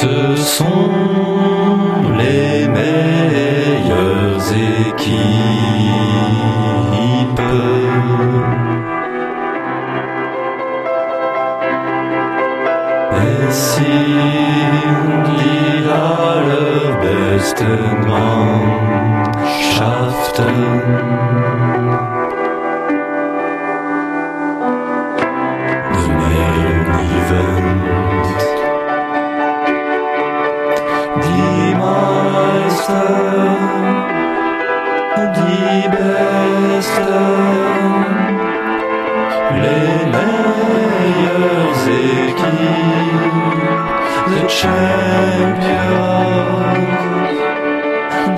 Ce sont les meilleures équipes. Es sind die allerbesten Mannschaften. Die Besten, les meilleures équipes, the champions,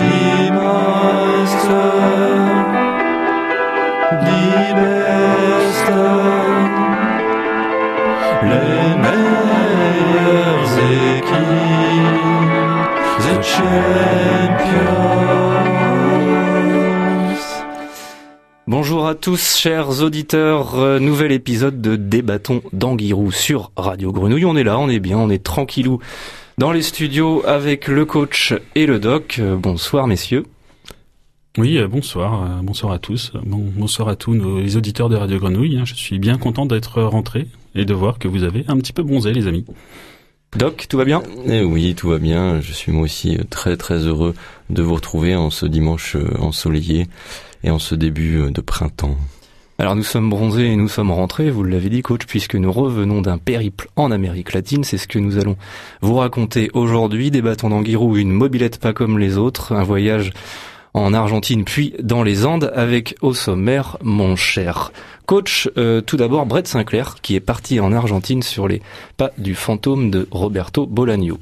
die Meister, die Besten, les meilleures équipes, the champions. Bonjour à tous, chers auditeurs. Euh, nouvel épisode de Débattons d'Anguirou sur Radio Grenouille. On est là, on est bien, on est tranquillou dans les studios avec le coach et le doc. Euh, Bonsoir, messieurs. Oui, euh, bonsoir, bonsoir à tous, bon, bonsoir à tous nos, les auditeurs de Radio Grenouille. hein. Je suis bien content d'être rentré et de voir que vous avez un petit peu bronzé, les amis. Doc, tout va bien? Eh oui, tout va bien. Je suis moi aussi euh, très très heureux de vous retrouver en ce dimanche euh, ensoleillé et en ce début euh, de printemps. Alors nous sommes bronzés et nous sommes rentrés, vous l'avez dit coach, puisque nous revenons d'un périple en Amérique latine. C'est ce que nous allons vous raconter aujourd'hui. Débattons d'Anguirou, une mobilette pas comme les autres, un voyage en Argentine puis dans les Andes avec au sommaire mon cher coach. euh, tout d'abord Brett Sinclair qui est parti en Argentine sur les pas du fantôme de Roberto Bolaño.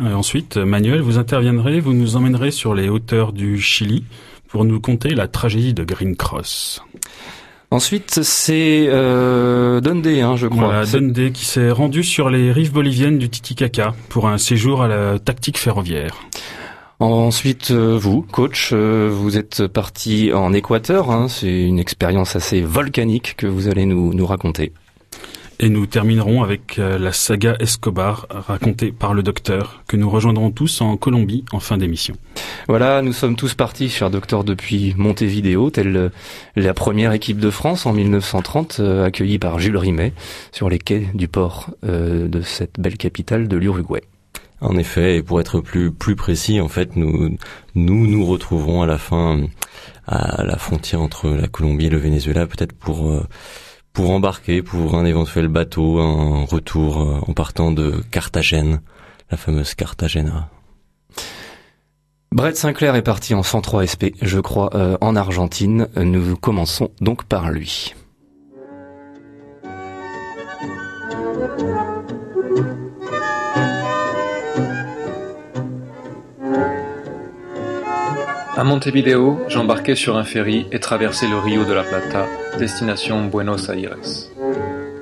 Euh, ensuite, Manuel, vous interviendrez, vous nous emmènerez sur les hauteurs du Chili pour nous conter la tragédie de Green Cross. Ensuite c'est euh, Dundee, hein, je crois. Voilà, Dundee qui s'est rendu sur les rives boliviennes du Titicaca pour un séjour à la tactique ferroviaire. Ensuite, euh, vous, coach, euh, vous êtes parti en Équateur. hein, c'est une expérience assez volcanique que vous allez nous, nous raconter. Et nous terminerons avec euh, la saga Escobar racontée par le docteur que nous rejoindrons tous en Colombie en fin d'émission. Voilà, nous sommes tous partis, cher docteur, depuis Montevideo, telle la première équipe de France en 1930, euh, accueillie par Jules Rimet sur les quais du port euh, de cette belle capitale de l'Uruguay. En effet, et pour être plus plus précis, en fait, nous nous nous retrouverons à la fin à la frontière entre la Colombie et le Venezuela, peut-être pour euh, pour embarquer pour un éventuel bateau, un retour euh, en partant de Carthagène, la fameuse Cartagena. Brett Sinclair est parti en 103 SP, je crois, euh, en Argentine. Nous commençons donc par lui. À Montevideo, j'embarquai sur un ferry et traversai le Rio de la Plata, destination Buenos Aires.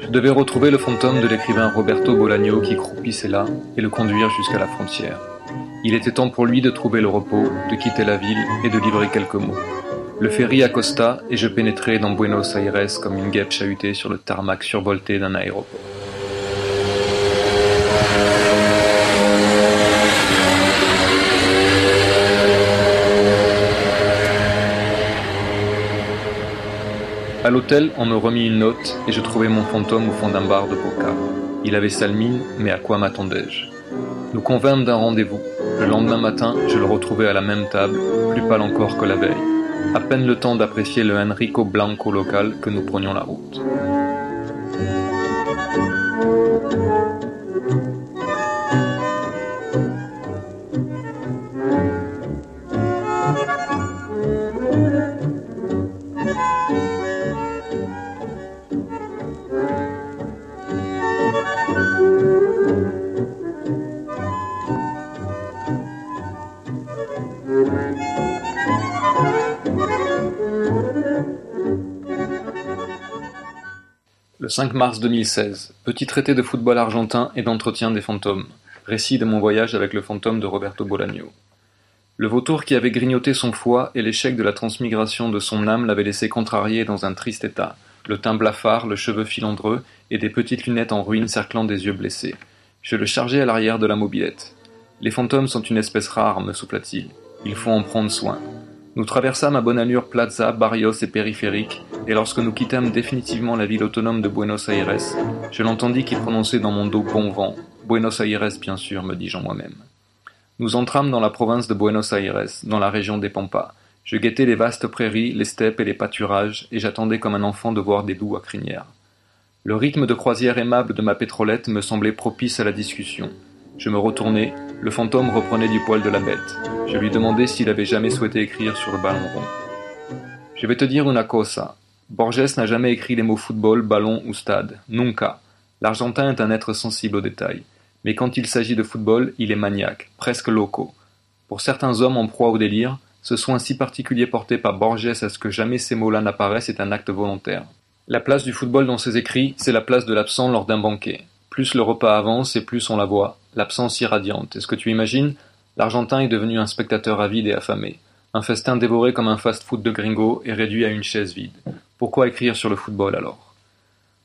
Je devais retrouver le fantôme de l'écrivain Roberto Bolaño qui croupissait là et le conduire jusqu'à la frontière. Il était temps pour lui de trouver le repos, de quitter la ville et de livrer quelques mots. Le ferry accosta et je pénétrai dans Buenos Aires comme une guêpe chahutée sur le tarmac survolté d'un aéroport. À l'hôtel, on me remit une note et je trouvai mon fantôme au fond d'un bar de Boca. Il avait sale mine, mais à quoi m'attendais-je? Nous convînmes d'un rendez-vous. Le lendemain matin, je le retrouvai à la même table, plus pâle encore que la veille. À peine le temps d'apprécier le Enrico Blanco local que nous prenions la route. 5 mars 2016, petit traité de football argentin et d'entretien des fantômes. Récit de mon voyage avec le fantôme de Roberto Bolaño. Le vautour qui avait grignoté son foie et l'échec de la transmigration de son âme l'avait laissé contrarié dans un triste état, le teint blafard, le cheveu filandreux et des petites lunettes en ruine cerclant des yeux blessés. Je le chargeai à l'arrière de la mobilette. Les fantômes sont une espèce rare, me souffla-t-il. Il faut en prendre soin. Nous traversâmes à bonne allure Plaza, Barrios et Périphérique, et lorsque nous quittâmes définitivement la ville autonome de Buenos Aires, je l'entendis qui prononçait dans mon dos bon vent. Buenos Aires, bien sûr, me dis-je en moi-même. Nous entrâmes dans la province de Buenos Aires, dans la région des Pampas. Je guettais les vastes prairies, les steppes et les pâturages, et j'attendais comme un enfant de voir des loups à crinière. Le rythme de croisière aimable de ma pétrolette me semblait propice à la discussion. Je me retournai, le fantôme reprenait du poil de la bête. Je lui demandai s'il avait jamais souhaité écrire sur le ballon rond. Je vais te dire una cosa. Borges n'a jamais écrit les mots football, ballon ou stade. Nunca. L'Argentin est un être sensible aux détails. Mais quand il s'agit de football, il est maniaque, presque loco. Pour certains hommes en proie au délire, ce soin si particulier porté par Borges à ce que jamais ces mots-là n'apparaissent est un acte volontaire. La place du football dans ses écrits, c'est la place de l'absent lors d'un banquet. Plus le repas avance et plus on la voit, l'absence irradiante. Est-ce que tu imagines? L'Argentin est devenu un spectateur avide et affamé. Un festin dévoré comme un fast-food de gringo et réduit à une chaise vide. Pourquoi écrire sur le football alors?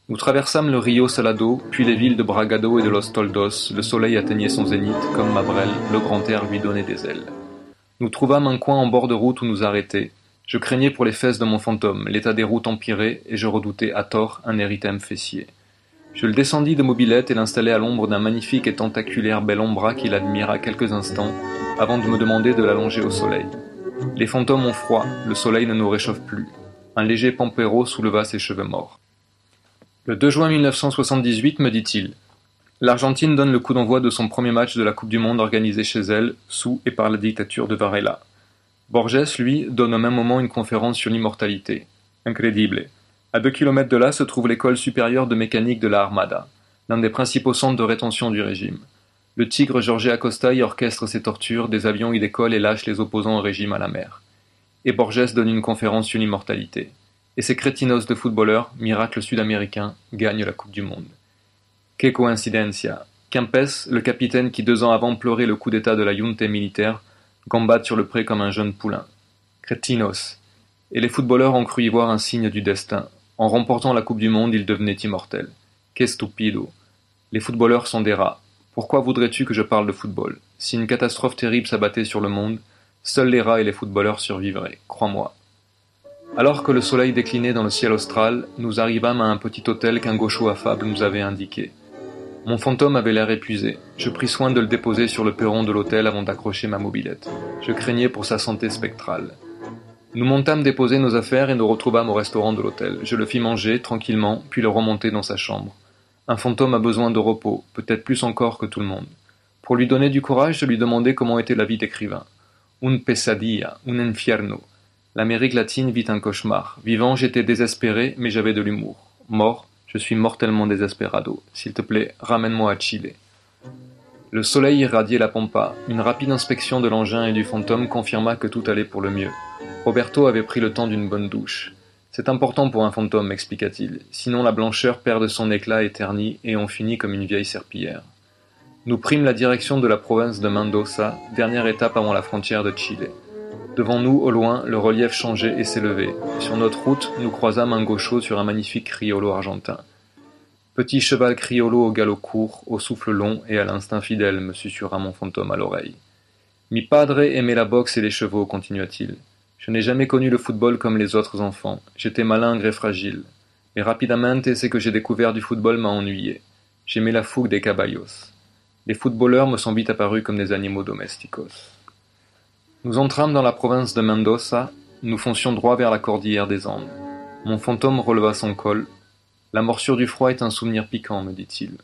Nous traversâmes le Rio Salado, puis les villes de Bragado et de Los Toldos. Le soleil atteignait son zénith, comme Mabrel, le grand air lui donnait des ailes. Nous trouvâmes un coin en bord de route où nous arrêter. Je craignais pour les fesses de mon fantôme, l'état des routes empirait, et je redoutais à tort un érythème fessier. Je le descendis de mobilette et l'installai à l'ombre d'un magnifique et tentaculaire bel ombra qu'il admira quelques instants, avant de me demander de l'allonger au soleil. Les fantômes ont froid, le soleil ne nous réchauffe plus. Un léger pampero souleva ses cheveux morts. Le 2 juin 1978, me dit-il, l'Argentine donne le coup d'envoi de son premier match de la Coupe du Monde organisé chez elle, sous et par la dictature de Varela. Borges, lui, donne au même moment une conférence sur l'immortalité. Incredible. À deux kilomètres de là se trouve l'école supérieure de mécanique de la Armada, l'un des principaux centres de rétention du régime. Le tigre Jorge Acosta y orchestre ses tortures, des avions y décollent et lâchent les opposants au régime à la mer. Et Borges donne une conférence sur l'immortalité. Et ces crétinos de footballeurs, miracle sud-américain, gagnent la Coupe du Monde. Que coïncidencia. Kempes, le capitaine qui deux ans avant pleurait le coup d'état de la junte militaire, gambade sur le pré comme un jeune poulain. Crétinos. Et les footballeurs ont cru y voir un signe du destin. En remportant la Coupe du Monde, ils devenaient immortels. Que stupido. Les footballeurs sont des rats. Pourquoi voudrais-tu que je parle de football? Si une catastrophe terrible s'abattait sur le monde, seuls les rats et les footballeurs survivraient, crois-moi. Alors que le soleil déclinait dans le ciel austral, nous arrivâmes à un petit hôtel qu'un gaucho affable nous avait indiqué. Mon fantôme avait l'air épuisé. Je pris soin de le déposer sur le perron de l'hôtel avant d'accrocher ma mobilette. Je craignais pour sa santé spectrale. Nous montâmes déposer nos affaires et nous retrouvâmes au restaurant de l'hôtel. Je le fis manger, tranquillement, puis le remonter dans sa chambre. Un fantôme a besoin de repos, peut-être plus encore que tout le monde. Pour lui donner du courage, je lui demandai comment était la vie d'écrivain. Un pesadilla, un infierno. L'Amérique latine vit un cauchemar. Vivant, j'étais désespéré, mais j'avais de l'humour. Mort, je suis mortellement désespérado. S'il te plaît, ramène-moi à Chile. Le soleil irradiait la pampa. Une rapide inspection de l'engin et du fantôme confirma que tout allait pour le mieux. Roberto avait pris le temps d'une bonne douche. C'est important pour un fantôme, m'expliqua-t-il. Sinon la blancheur perd de son éclat et ternit, et on finit comme une vieille serpillière. Nous prîmes la direction de la province de Mendoza, dernière étape avant la frontière de Chile. Devant nous, au loin, le relief changeait et s'élevait. Sur notre route, nous croisâmes un gaucho sur un magnifique criollo argentin. Petit cheval criollo au galop court, au souffle long et à l'instinct fidèle, me susurra mon fantôme à l'oreille. Mi padre aimait la boxe et les chevaux, continua-t-il. Je n'ai jamais connu le football comme les autres enfants. J'étais malingre et fragile. Mais rapidamente, ce que j'ai découvert du football m'a ennuyé. J'aimais la fougue des caballos. Les footballeurs me sont vite apparus comme des animaux domesticos. Nous entrâmes dans la province de Mendoza, nous foncions droit vers la cordillère des Andes. Mon fantôme releva son col, la morsure du froid est un souvenir piquant, me dit-il.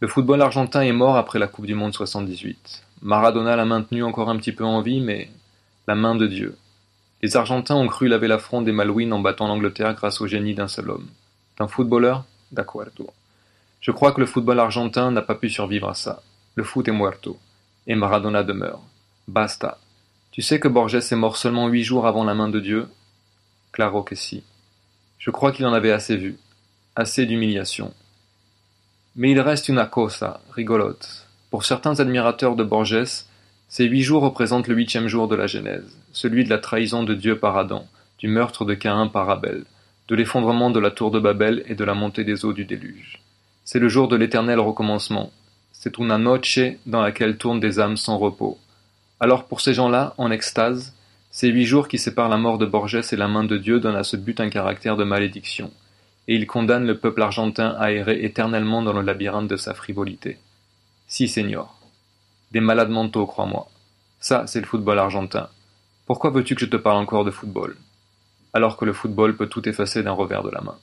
Le football argentin est mort après la Coupe du Monde 78. Maradona l'a maintenu encore un petit peu en vie, mais la main de Dieu. Les Argentins ont cru laver l'affront des Malouines en battant l'Angleterre grâce au génie d'un seul homme. D'un footballeur? D'accordo. Je crois que le football argentin n'a pas pu survivre à ça. Le foot est muerto. Et Maradona demeure. Basta. Tu sais que Borges est mort seulement huit jours avant la main de Dieu? Claro que si. Je crois qu'il en avait assez vu, assez d'humiliation. Mais il reste une cosa, rigolote. Pour certains admirateurs de Borges, ces huit jours représentent le huitième jour de la Genèse, celui de la trahison de Dieu par Adam, du meurtre de Caïn par Abel, de l'effondrement de la tour de Babel et de la montée des eaux du déluge. C'est le jour de l'éternel recommencement. C'est una noche dans laquelle tournent des âmes sans repos. Alors pour ces gens-là, en extase, ces huit jours qui séparent la mort de Borges et la main de Dieu donnent à ce but un caractère de malédiction, et ils condamnent le peuple argentin à errer éternellement dans le labyrinthe de sa frivolité. Si, Seigneur. Des malades mentaux, crois-moi. Ça, c'est le football argentin. Pourquoi veux-tu que je te parle encore de football? Alors que le football peut tout effacer d'un revers de la main.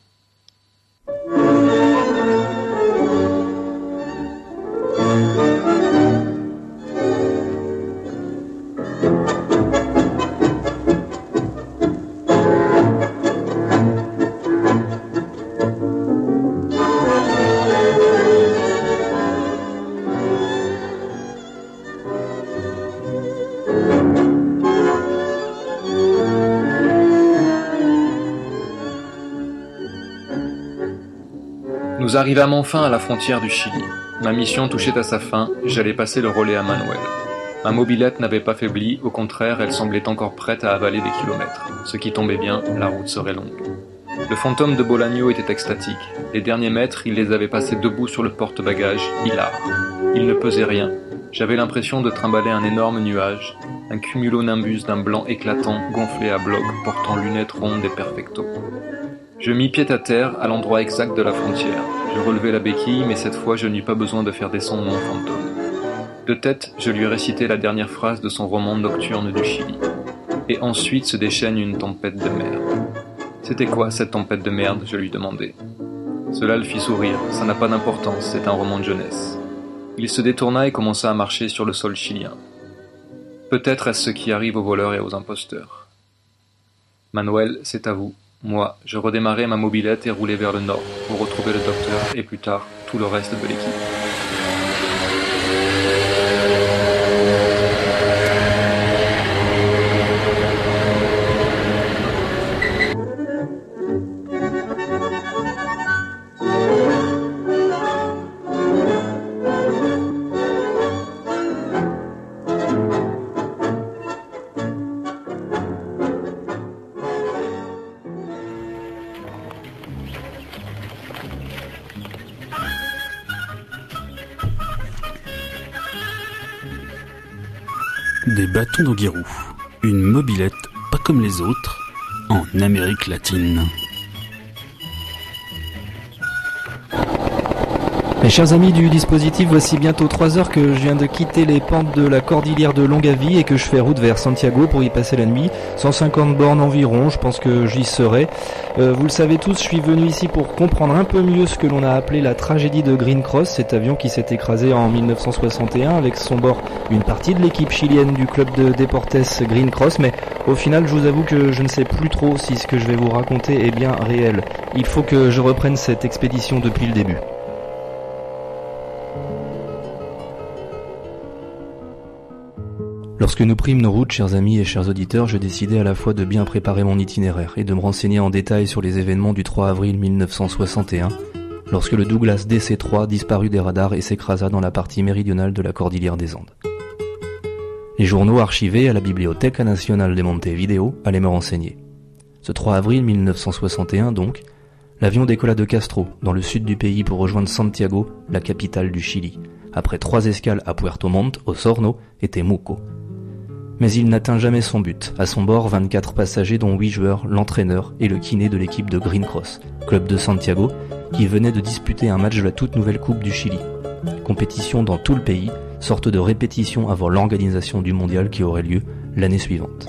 Nous arrivâmes enfin à la frontière du Chili. Ma mission touchait à sa fin, j'allais passer le relais à Manuel. Ma mobilette n'avait pas faibli, au contraire, elle semblait encore prête à avaler des kilomètres. Ce qui tombait bien, la route serait longue. Le fantôme de Bolagno était extatique. Les derniers mètres, il les avait passés debout sur le porte-bagages, hilar. Il ne pesait rien. J'avais l'impression de trimballer un énorme nuage, un cumulonimbus d'un blanc éclatant, gonflé à bloc, portant lunettes rondes et perfecto. Je mis pied à terre, à l'endroit exact de la frontière. Je relevai la béquille, mais cette fois je n'eus pas besoin de faire descendre mon fantôme. De tête, je lui récitai la dernière phrase de son roman nocturne du Chili. Et ensuite se déchaîne une tempête de merde. C'était quoi cette tempête de merde? Je lui demandai. Cela le fit sourire, ça n'a pas d'importance, c'est un roman de jeunesse. Il se détourna et commença à marcher sur le sol chilien. Peut-être est-ce ce qui arrive aux voleurs et aux imposteurs. Manuel, c'est à vous. Moi, je redémarrai ma mobilette et roulai vers le nord pour retrouver le docteur et plus tard tout le reste de l'équipe. Une mobilette pas comme les autres en Amérique latine. Mes chers amis du dispositif, voici bientôt 3 heures que je viens de quitter les pentes de la cordillère de Longavie et que je fais route vers Santiago pour y passer la nuit. 150 bornes environ, je pense que j'y serai. Euh, vous le savez tous, je suis venu ici pour comprendre un peu mieux ce que l'on a appelé la tragédie de Green Cross, cet avion qui s'est écrasé en 1961 avec son bord une partie de l'équipe chilienne du club de Deportes Green Cross, mais au final je vous avoue que je ne sais plus trop si ce que je vais vous raconter est bien réel. Il faut que je reprenne cette expédition depuis le début. Lorsque nous prîmes nos routes, chers amis et chers auditeurs, je décidai à la fois de bien préparer mon itinéraire et de me renseigner en détail sur les événements du 3 avril 1961, lorsque le Douglas DC-3 disparut des radars et s'écrasa dans la partie méridionale de la cordillère des Andes. Les journaux archivés à la Biblioteca Nacional de Montevideo allaient me renseigner. Ce 3 avril 1961 donc, l'avion décolla de Castro, dans le sud du pays pour rejoindre Santiago, la capitale du Chili, après trois escales à Puerto Montt, Osorno et Temuco, mais il n'atteint jamais son but. À son bord, 24 passagers dont 8 joueurs, l'entraîneur et le kiné de l'équipe de Green Cross, club de Santiago, qui venait de disputer un match de la toute nouvelle Coupe du Chili. Compétition dans tout le pays, sorte de répétition avant l'organisation du mondial qui aurait lieu l'année suivante.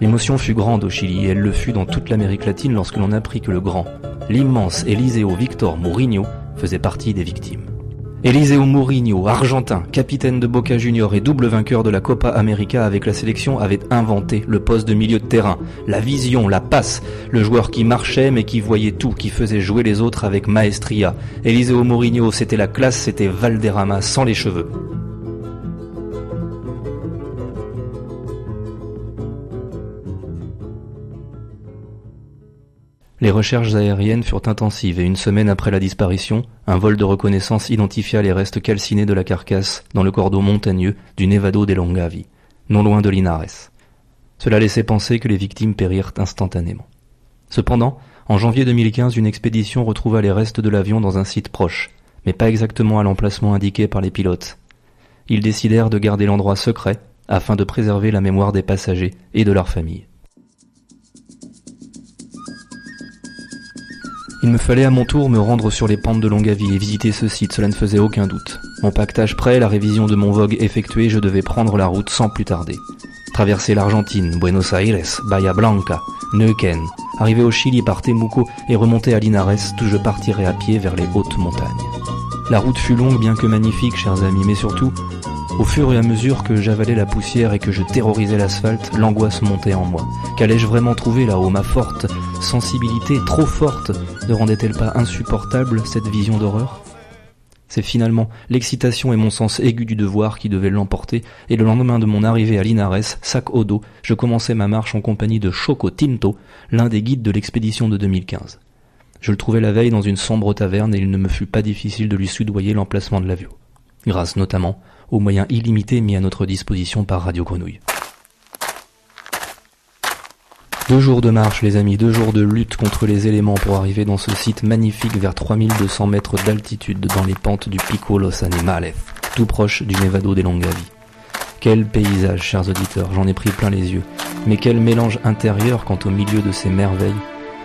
L'émotion fut grande au Chili et elle le fut dans toute l'Amérique latine lorsque l'on apprit que le grand, l'immense Eliseo Victor Mourinho faisait partie des victimes. Eliseo Mourinho, argentin, capitaine de Boca Junior et double vainqueur de la Copa América avec la sélection, avait inventé le poste de milieu de terrain, la vision, la passe, le joueur qui marchait mais qui voyait tout, qui faisait jouer les autres avec maestria. Eliseo Mourinho, c'était la classe, c'était Valderrama sans les cheveux. Les recherches aériennes furent intensives et une semaine après la disparition, un vol de reconnaissance identifia les restes calcinés de la carcasse dans le cordeau montagneux du Nevado de Longavi, non loin de Linares. Cela laissait penser que les victimes périrent instantanément. Cependant, en janvier 2015, une expédition retrouva les restes de l'avion dans un site proche, mais pas exactement à l'emplacement indiqué par les pilotes. Ils décidèrent de garder l'endroit secret afin de préserver la mémoire des passagers et de leurs familles. Il me fallait à mon tour me rendre sur les pentes de Longavie et visiter ce site, cela ne faisait aucun doute. Mon pactage prêt, la révision de mon vogue effectuée, je devais prendre la route sans plus tarder. Traverser l'Argentine, Buenos Aires, Bahia Blanca, Neuquén, arriver au Chili par Temuco et remonter à Linares, d'où je partirai à pied vers les hautes montagnes. La route fut longue bien que magnifique, chers amis, mais surtout, au fur et à mesure que j'avalais la poussière et que je terrorisais l'asphalte, l'angoisse montait en moi. Qu'allais-je vraiment trouver là-haut Ma forte sensibilité, trop forte, ne rendait-elle pas insupportable cette vision d'horreur? C'est finalement l'excitation et mon sens aigu du devoir qui devaient l'emporter, et le lendemain de mon arrivée à Linares, sac au dos, je commençais ma marche en compagnie de Choco Tinto, l'un des guides de l'expédition de 2015. Je le trouvai la veille dans une sombre taverne et il ne me fut pas difficile de lui soudoyer l'emplacement de l'avion. Grâce notamment aux moyens illimités mis à notre disposition par Radio Grenouille. Deux jours de marche, les amis, deux jours de lutte contre les éléments pour arriver dans ce site magnifique vers 3200 mètres d'altitude dans les pentes du Pico Los Animales, tout proche du Nevado des Longavi. Quel paysage, chers auditeurs, j'en ai pris plein les yeux. Mais quel mélange intérieur quand au milieu de ces merveilles,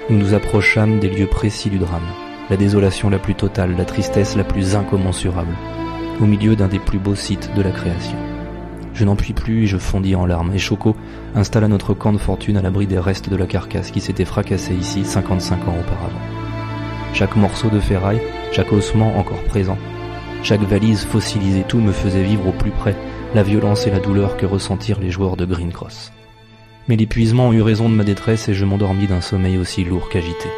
nous nous approchâmes des lieux précis du drame. La désolation la plus totale, la tristesse la plus incommensurable au milieu d'un des plus beaux sites de la création. Je n'en puis plus et je fondis en larmes, et Choco installa notre camp de fortune à l'abri des restes de la carcasse qui s'était fracassée ici 55 ans auparavant. Chaque morceau de ferraille, chaque ossement encore présent, chaque valise fossilisée, tout me faisait vivre au plus près la violence et la douleur que ressentirent les joueurs de Green Cross. Mais l'épuisement eut raison de ma détresse et je m'endormis d'un sommeil aussi lourd qu'agité.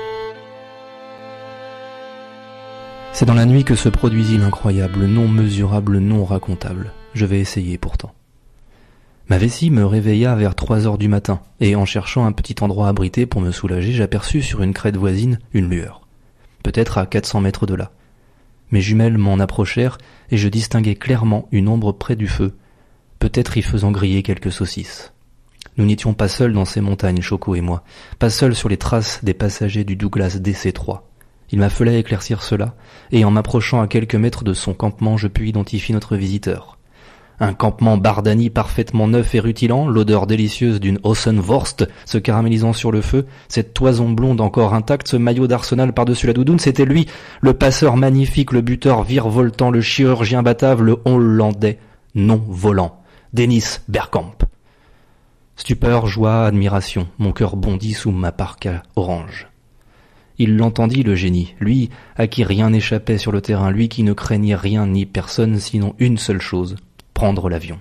C'est dans la nuit que se produisit l'incroyable, non mesurable, non racontable. Je vais essayer pourtant. Ma vessie me réveilla vers trois heures du matin, et en cherchant un petit endroit abrité pour me soulager, j'aperçus sur une crête voisine une lueur. Peut-être à quatre cents mètres de là. Mes jumelles m'en approchèrent, et je distinguai clairement une ombre près du feu, peut-être y faisant griller quelques saucisses. Nous n'étions pas seuls dans ces montagnes, Choco et moi, pas seuls sur les traces des passagers du Douglas DC-3. Il m'a fallu éclaircir cela, et en m'approchant à quelques mètres de son campement, je pus identifier notre visiteur. Un campement bardani parfaitement neuf et rutilant, l'odeur délicieuse d'une Ossenvorst se caramélisant sur le feu, cette toison blonde encore intacte, ce maillot d'arsenal par-dessus la doudoune, c'était lui, le passeur magnifique, le buteur virevoltant, le chirurgien batave, le hollandais non volant, Denis Bergkamp. Stupeur, joie, admiration, mon cœur bondit sous ma parka orange. Il l'entendit, le génie, lui à qui rien n'échappait sur le terrain, lui qui ne craignait rien ni personne sinon une seule chose, prendre l'avion.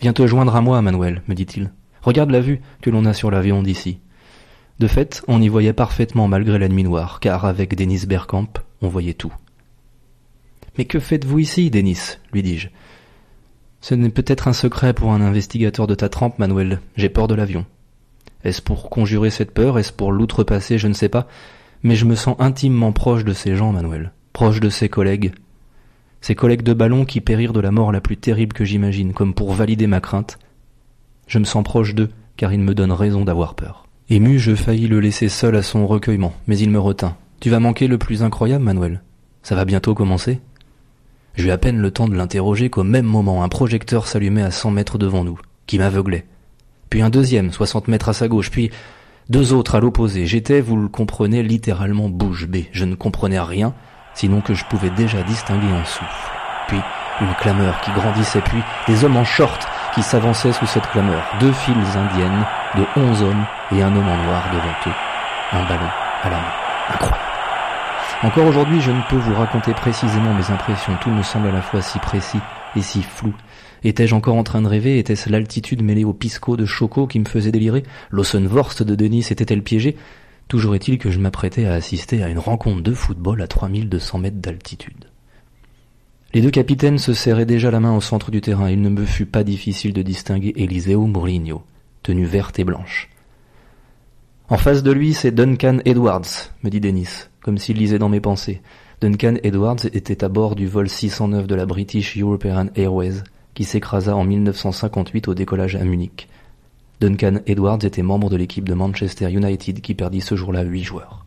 Viens te joindre à moi, Manuel, me dit-il. Regarde la vue que l'on a sur l'avion d'ici. De fait, on y voyait parfaitement malgré la nuit noire, car avec Denis Bergkamp, on voyait tout. Mais que faites-vous ici, Denis? lui dis-je. Ce n'est peut-être un secret pour un investigateur de ta trempe, Manuel. J'ai peur de l'avion. Est-ce pour conjurer cette peur? Est-ce pour l'outrepasser? Je ne sais pas. Mais je me sens intimement proche de ces gens, Manuel. Proche de ces collègues. Ces collègues de ballon qui périrent de la mort la plus terrible que j'imagine, comme pour valider ma crainte. Je me sens proche d'eux, car ils me donnent raison d'avoir peur. Ému, je faillis le laisser seul à son recueillement, mais il me retint. Tu vas manquer le plus incroyable, Manuel. Ça va bientôt commencer. J'eus à peine le temps de l'interroger qu'au même moment un projecteur s'allumait à cent mètres devant nous, qui m'aveuglait puis un deuxième, soixante mètres à sa gauche, puis deux autres à l'opposé. J'étais, vous le comprenez, littéralement bouche bée. Je ne comprenais rien, sinon que je pouvais déjà distinguer un souffle. Puis une clameur qui grandissait, puis des hommes en short qui s'avançaient sous cette clameur. Deux files indiennes de onze hommes et un homme en noir devant eux. Un ballon à la main. Incroyable. Encore aujourd'hui, je ne peux vous raconter précisément mes impressions. Tout me semble à la fois si précis et si flou. Étais-je encore en train de rêver? Était-ce l'altitude mêlée au pisco de Choco qui me faisait délirer? L'Ossenvorst de Denis était-elle piégée? Toujours est-il que je m'apprêtais à assister à une rencontre de football à 3200 mètres d'altitude. Les deux capitaines se serraient déjà la main au centre du terrain. Il ne me fut pas difficile de distinguer Eliseo Mourinho, tenue verte et blanche. En face de lui, c'est Duncan Edwards, me dit Denis, comme s'il lisait dans mes pensées. Duncan Edwards était à bord du vol 609 de la British European Airways qui s'écrasa en 1958 au décollage à Munich. Duncan Edwards était membre de l'équipe de Manchester United qui perdit ce jour-là 8 joueurs.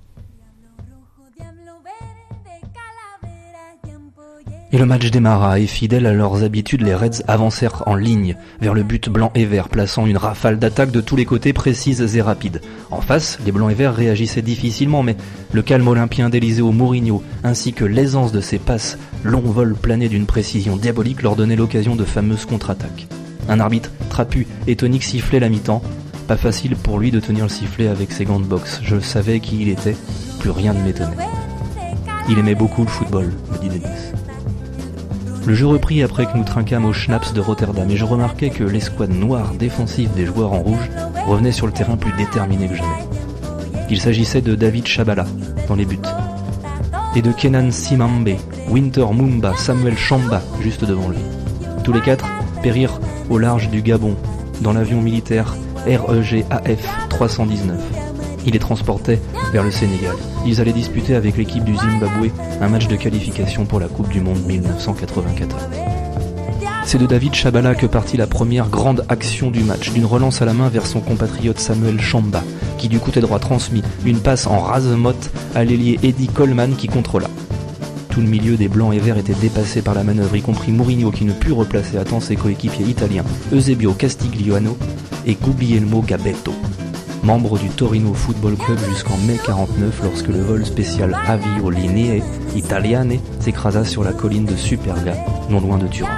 Et le match démarra et fidèles à leurs habitudes, les Reds avancèrent en ligne vers le but blanc et vert, plaçant une rafale d'attaques de tous les côtés précises et rapides. En face, les blancs et verts réagissaient difficilement, mais le calme olympien d'Eliseo Mourinho, ainsi que l'aisance de ses passes, long vol plané d'une précision diabolique leur donnait l'occasion de fameuses contre-attaques. Un arbitre trapu et tonique sifflait la mi-temps. Pas facile pour lui de tenir le sifflet avec ses gants de boxe. Je savais qui il était, plus rien ne m'étonnait. Il aimait beaucoup le football, me dit Denis. Le jeu reprit après que nous trinquâmes au Schnaps de Rotterdam et je remarquai que l'escouade noire défensive des joueurs en rouge revenait sur le terrain plus déterminé que jamais. Il s'agissait de David Chabala dans les buts et de Kenan Simambe, Winter Mumba, Samuel Chamba juste devant lui. Tous les quatre périrent au large du Gabon dans l'avion militaire REGAF 319. Il les transportait vers le Sénégal. Ils allaient disputer avec l'équipe du Zimbabwe un match de qualification pour la Coupe du Monde 1994. C'est de David Chabala que partit la première grande action du match, d'une relance à la main vers son compatriote Samuel Chamba, qui du côté droit transmit une passe en rase-motte à l'ailier Eddie Coleman qui contrôla. Tout le milieu des blancs et verts était dépassé par la manœuvre, y compris Mourinho qui ne put replacer à temps ses coéquipiers italiens Eusebio Castigliano et Guglielmo Gabetto membre du Torino Football Club jusqu'en mai 49 lorsque le vol spécial Avio Linee Italiane s'écrasa sur la colline de Superga, non loin de Turin.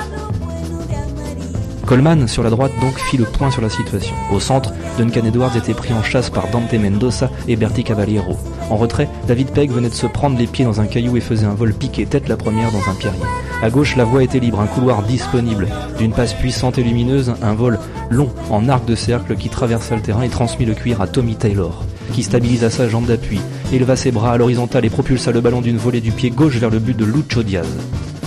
Coleman, sur la droite, donc fit le point sur la situation. Au centre, Duncan Edwards était pris en chasse par Dante Mendoza et Berti Cavaliero. En retrait, David Pegg venait de se prendre les pieds dans un caillou et faisait un vol piqué tête la première dans un pierrier. À gauche, la voie était libre, un couloir disponible. D'une passe puissante et lumineuse, un vol long en arc de cercle qui traversa le terrain et transmit le cuir à Tommy Taylor, qui stabilisa sa jambe d'appui, éleva ses bras à l'horizontale et propulsa le ballon d'une volée du pied gauche vers le but de Lucho Diaz.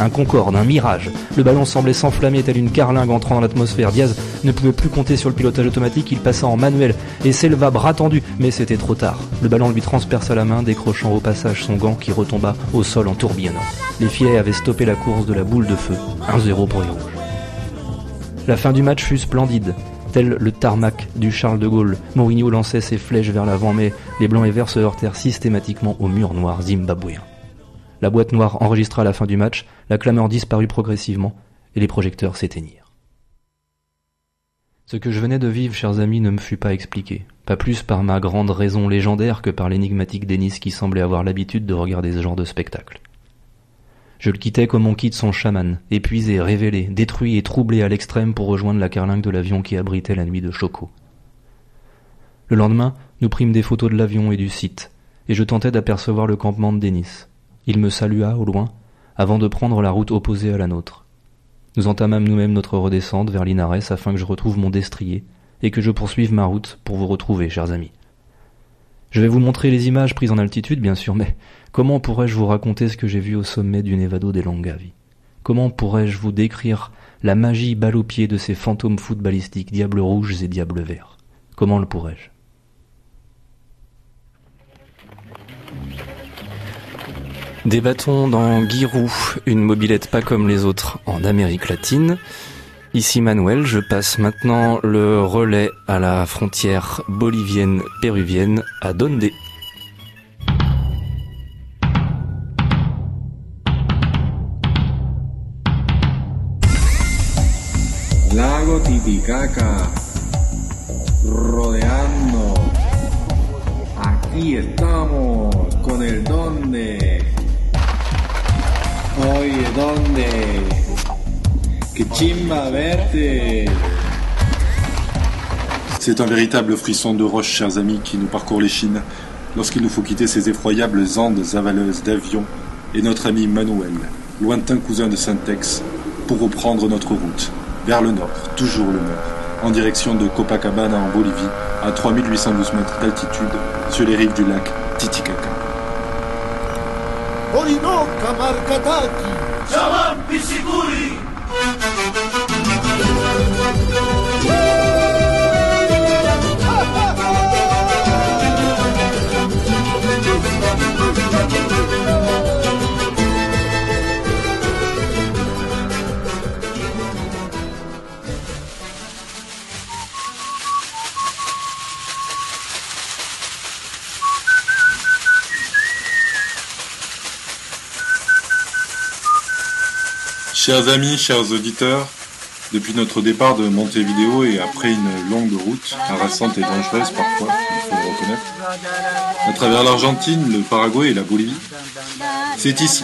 Un concorde, un mirage. Le ballon semblait s'enflammer tel une carlingue entrant dans l'atmosphère. Diaz ne pouvait plus compter sur le pilotage automatique, il passa en manuel et s'éleva bras tendu, mais c'était trop tard. Le ballon lui transperça la main, décrochant au passage son gant qui retomba au sol en tourbillonnant. Les filets avaient stoppé la course de la boule de feu. 1-0 pour les rouges. La fin du match fut splendide. Tel le tarmac du Charles de Gaulle, Mourinho lançait ses flèches vers l'avant, mais les blancs et verts se heurtèrent systématiquement au mur noir zimbabwéen. La boîte noire enregistra la fin du match, la clameur disparut progressivement, et les projecteurs s'éteignirent. Ce que je venais de vivre, chers amis, ne me fut pas expliqué, pas plus par ma grande raison légendaire que par l'énigmatique Denis qui semblait avoir l'habitude de regarder ce genre de spectacle. Je le quittais comme on quitte son chaman, épuisé, révélé, détruit et troublé à l'extrême pour rejoindre la carlingue de l'avion qui abritait la nuit de Choco. Le lendemain, nous prîmes des photos de l'avion et du site, et je tentais d'apercevoir le campement de Denis. Il me salua au loin, avant de prendre la route opposée à la nôtre. Nous entamâmes nous-mêmes notre redescente vers Linares afin que je retrouve mon destrier et que je poursuive ma route pour vous retrouver, chers amis. Je vais vous montrer les images prises en altitude, bien sûr, mais comment pourrais-je vous raconter ce que j'ai vu au sommet du Nevado des Longavi? Comment pourrais-je vous décrire la magie balle de ces fantômes footballistiques, diables rouges et diables verts? Comment le pourrais-je? Débattons dans Giroud, une mobilette pas comme les autres en Amérique latine. Ici Manuel, je passe maintenant le relais à la frontière bolivienne-péruvienne à Donde. Lago Titicaca, rodeando. Aquí estamos con el donde. C'est un véritable frisson de roche, chers amis, qui nous parcourt les chines lorsqu'il nous faut quitter ces effroyables andes avaleuses d'avions et notre ami Manuel, lointain cousin de Syntex, pour reprendre notre route vers le nord, toujours le nord, en direction de Copacabana en Bolivie, à 3812 mètres d'altitude, sur les rives du lac Titicaca. Orinoca Marcataqui. Chamán Pichicuri. Chers amis, chers auditeurs, depuis notre départ de Montevideo et après une longue route, harassante et dangereuse parfois, il faut le reconnaître, à travers l'Argentine, le Paraguay et la Bolivie, c'est ici,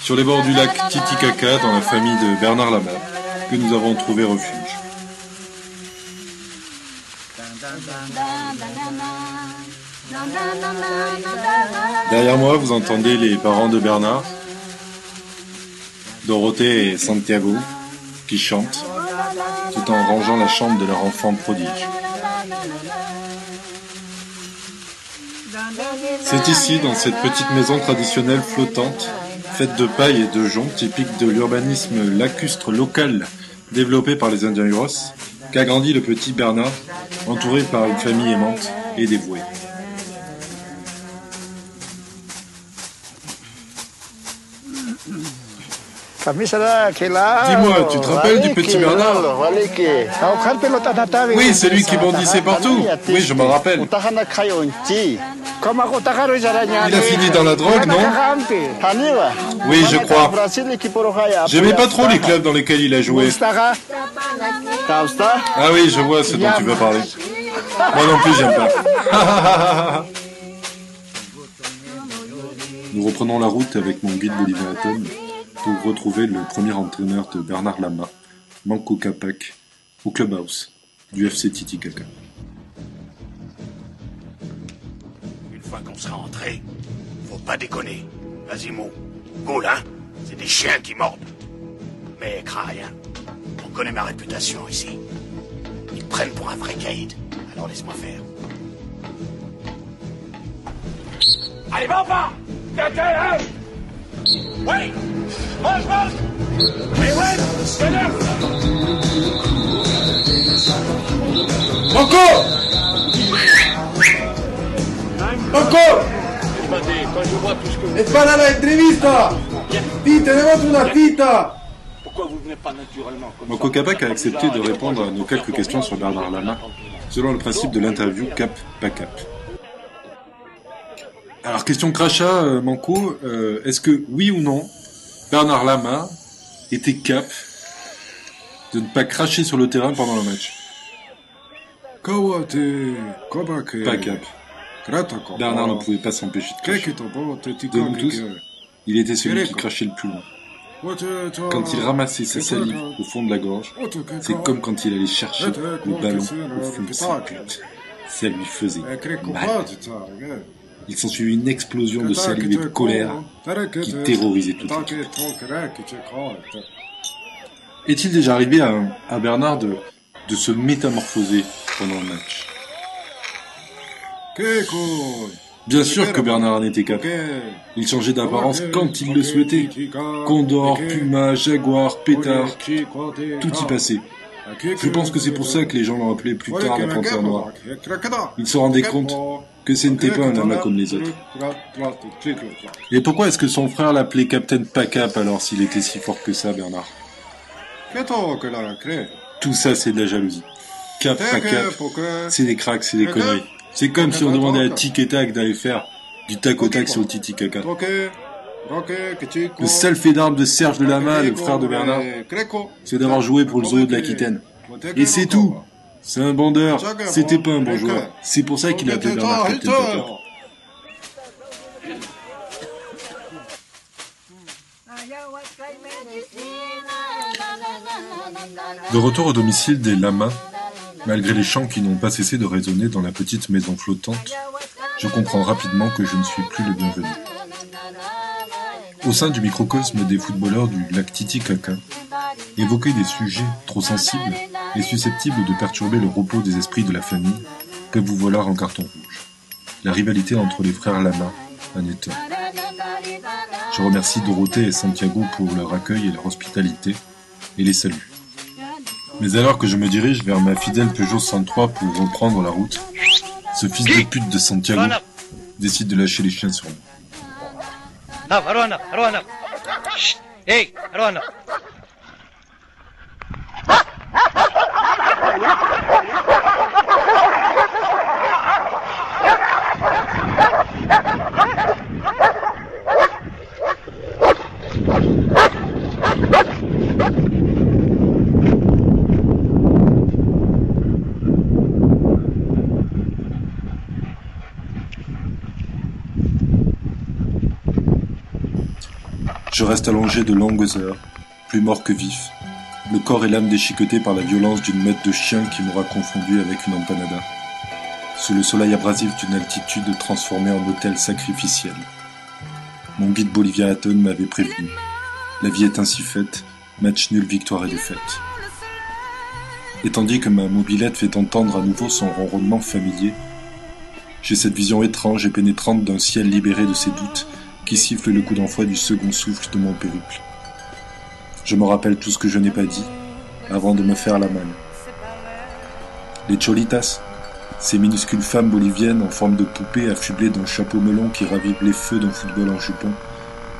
sur les bords du lac Titicaca, dans la famille de Bernard Lama, que nous avons trouvé refuge. Derrière moi, vous entendez les parents de Bernard, Dorothée et Santiago, qui chantent, tout en rangeant la chambre de leur enfant prodige. C'est ici, dans cette petite maison traditionnelle flottante, faite de paille et de joncs, typique de l'urbanisme lacustre local développé par les Indiens Huros, qu'a grandi le petit Bernard, entouré par une famille aimante et dévouée. Dis-moi, tu te rappelles du petit Bernard Oui, c'est lui qui bondissait partout. Oui, je m'en rappelle. Il a fini dans la drogue, non Oui, je crois. J'aimais pas trop les clubs dans lesquels il a joué. Ah oui, je vois ce dont tu veux parler. Moi non plus, j'aime pas. Nous reprenons la route avec mon guide bolivien Atom pour retrouver le premier entraîneur de Bernard Lama, Manco Capac, au clubhouse du FC Titicaca. Une fois qu'on sera entré, faut pas déconner. Vas-y, Mo. Gaule, hein C'est des chiens qui mordent. Mais crains. On connaît ma réputation ici. Ils prennent pour un vrai caïd. Alors laisse-moi faire. Allez, va, va hein Oui Mange, mange Mais ouais Tonnerre Manco Manco Quand je vois tout ce que vous Es para la entrevista Sí, tenemos una cita Pourquoi vous venez pas naturellement comme Manco Capac a accepté de répondre à nos quelques questions sur Bernard Lama, selon le principe de l'interview cap pas cap. Alors question crachat, euh, Manco, euh, est-ce que oui ou non, Bernard Lama était cap de ne pas cracher sur le terrain pendant le match? Pas cap. Bernard ne pouvait pas s'empêcher de cracher. De nous tous, il était celui qui crachait le plus loin. Quand il ramassait sa salive au fond de la gorge, c'est comme quand il allait chercher le ballon au fond de sa. Ça lui faisait mal. Il s'ensuivit une explosion de salive et de colère qui terrorisait toute l'équipe. Est-il déjà arrivé à, Bernard de, se métamorphoser pendant le match? Bien sûr que Bernard en était capable. Il changeait d'apparence quand il le souhaitait. Condor, Puma, Jaguar, Pétard, tout y passait. Je pense que c'est pour ça que les gens l'ont appelé plus tard la Panthère Noire. Il se rendait compte que ce n'était pas un lama comme les autres. Et pourquoi est-ce que son frère l'appelait Captain Pacap alors s'il était si fort que ça, Bernard? Tout ça, c'est de la jalousie. Cap Pacap, c'est des cracks, c'est des conneries. C'est comme si on demandait à Tic et Tac d'aller faire du tac au tac sur le Titi Caca. Le seul fait d'arme de Serge de Lama, le frère de Bernard, c'est d'avoir joué pour le zoo de l'Aquitaine. Et c'est tout. C'est un bandeur. C'était pas un bon joueur. C'est pour ça qu'il a appelé Bernard Captain. De retour au domicile des lamas, malgré les chants qui n'ont pas cessé de résonner dans la petite maison flottante, je comprends rapidement que je ne suis plus le bienvenu. Au sein du microcosme des footballeurs du lac Titicaca, évoquer des sujets trop sensibles et susceptibles de perturber le repos des esprits de la famille peuvent vous valoir un carton rouge. La rivalité entre les frères Lama en est un. Je remercie Dorothée et Santiago pour leur accueil et leur hospitalité et les salue. Mais alors que je me dirige vers ma fidèle Peugeot 103 pour reprendre la route, ce fils de pute de Santiago décide de lâcher les chiens sur moi. Reste allongé de longues heures, plus mort que vif, le corps et l'âme déchiquetés par la violence d'une meute de chiens qui m'aura confondu avec une empanada. Sous le soleil abrasif d'une altitude transformée en hôtel sacrificiel. Mon guide Bolivia Hatton m'avait prévenu. La vie est ainsi faite, match nul, victoire et défaite. Et tandis que ma mobilette fait entendre à nouveau son ronronnement familier, j'ai cette vision étrange et pénétrante d'un ciel libéré de ses doutes qui siffle le coup d'envoi du second souffle de mon périple. Je me rappelle tout ce que je n'ai pas dit avant de me faire la malle. Les cholitas, ces minuscules femmes boliviennes en forme de poupées affublées d'un chapeau melon qui ravive les feux d'un football en jupon,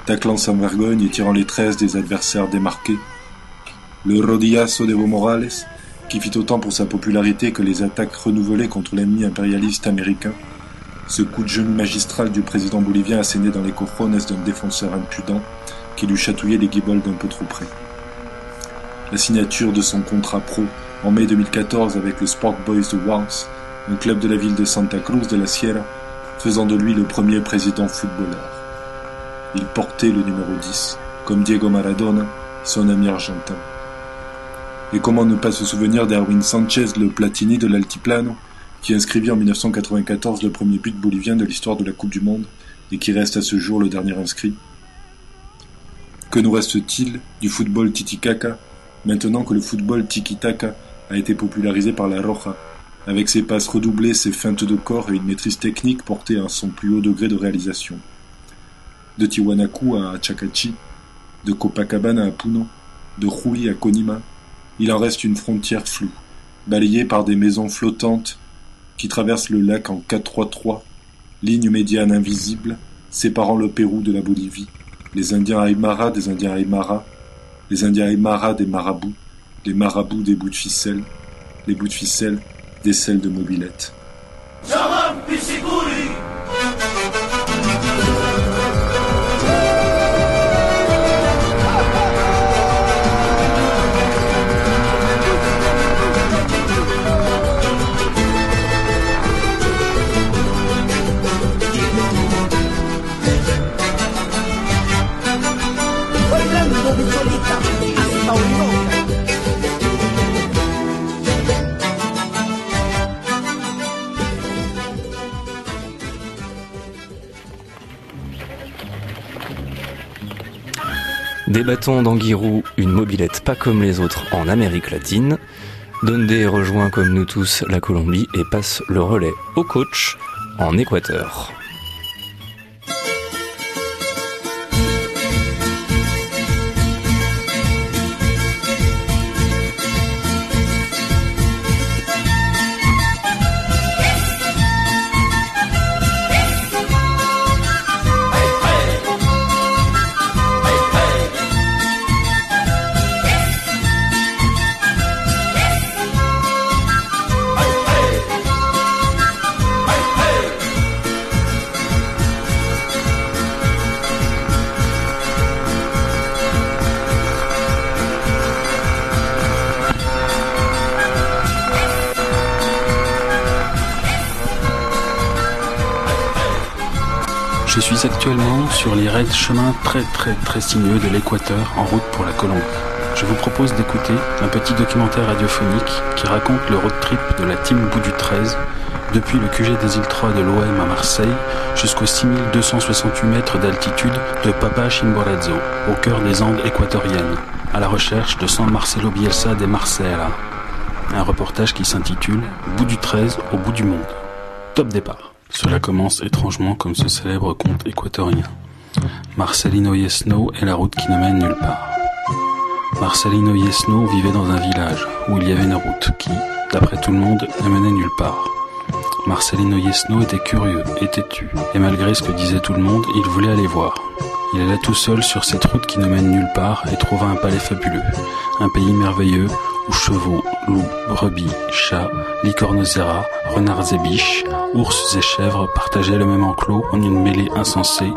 taclant sans vergogne et tirant les tresses des adversaires démarqués. Le rodillazo de Evo Morales, qui fit autant pour sa popularité que les attaques renouvelées contre l'ennemi impérialiste américain, ce coup de genou magistral du président bolivien asséné dans les cojones d'un défenseur impudent qui lui chatouillait les guibolles d'un peu trop près. La signature de son contrat pro en mai 2014 avec le Sport Boys de Worms, un club de la ville de Santa Cruz de la Sierra, faisant de lui le premier président footballeur. Il portait le numéro 10, comme Diego Maradona, son ami argentin. Et comment ne pas se souvenir d'Erwin Sanchez, le Platini de l'Altiplano, qui inscrivit en 1994 le premier but bolivien de l'histoire de la Coupe du Monde et qui reste à ce jour le dernier inscrit. Que nous reste-t-il du football tiki-taka maintenant que le football tiki-taka a été popularisé par la Roja, avec ses passes redoublées, ses feintes de corps et une maîtrise technique portée à son plus haut degré de réalisation. De Tiwanaku à Chacachi, de Copacabana à Puno, de Rui à Konima, il en reste une frontière floue, balayée par des maisons flottantes qui traversent le lac en 4-3-3, ligne médiane invisible séparant le Pérou de la Bolivie, les Indiens Aymara des Indiens Aymara, les Indiens Aymara des marabouts, les marabouts des bouts de ficelle, les bouts de ficelle des selles de mobilette. Débattons d'Anguirou, une mobilette pas comme les autres en Amérique latine. Dundee rejoint comme nous tous la Colombie et passe le relais au coach en Équateur. Sur les raids chemins très très très sinueux de l'équateur en route pour la Colombie. Je vous propose d'écouter un petit documentaire radiophonique qui raconte le road trip de la team Bout du 13 depuis le QG des îles 3 de l'OM à Marseille jusqu'aux 6268 mètres d'altitude de Papa Chimborazo, au cœur des Andes équatoriennes, à la recherche de San Marcelo Bielsa de Marcela. Un reportage qui s'intitule Bout du 13 au bout du monde. Top départ. Cela commence étrangement comme ce célèbre conte équatorien. Marcelino Yesno est la route qui ne mène nulle part. Marcelino Yesno vivait dans un village où il y avait une route qui, d'après tout le monde, ne menait nulle part. Marcelino Yesno était curieux et têtu, et malgré ce que disait tout le monde, il voulait aller voir. Il alla tout seul sur cette route qui ne mène nulle part et trouva un palais fabuleux, un pays merveilleux où chevaux, loups, brebis, chats, licornes renards et biches, ours et chèvres partageaient le même enclos en une mêlée insensée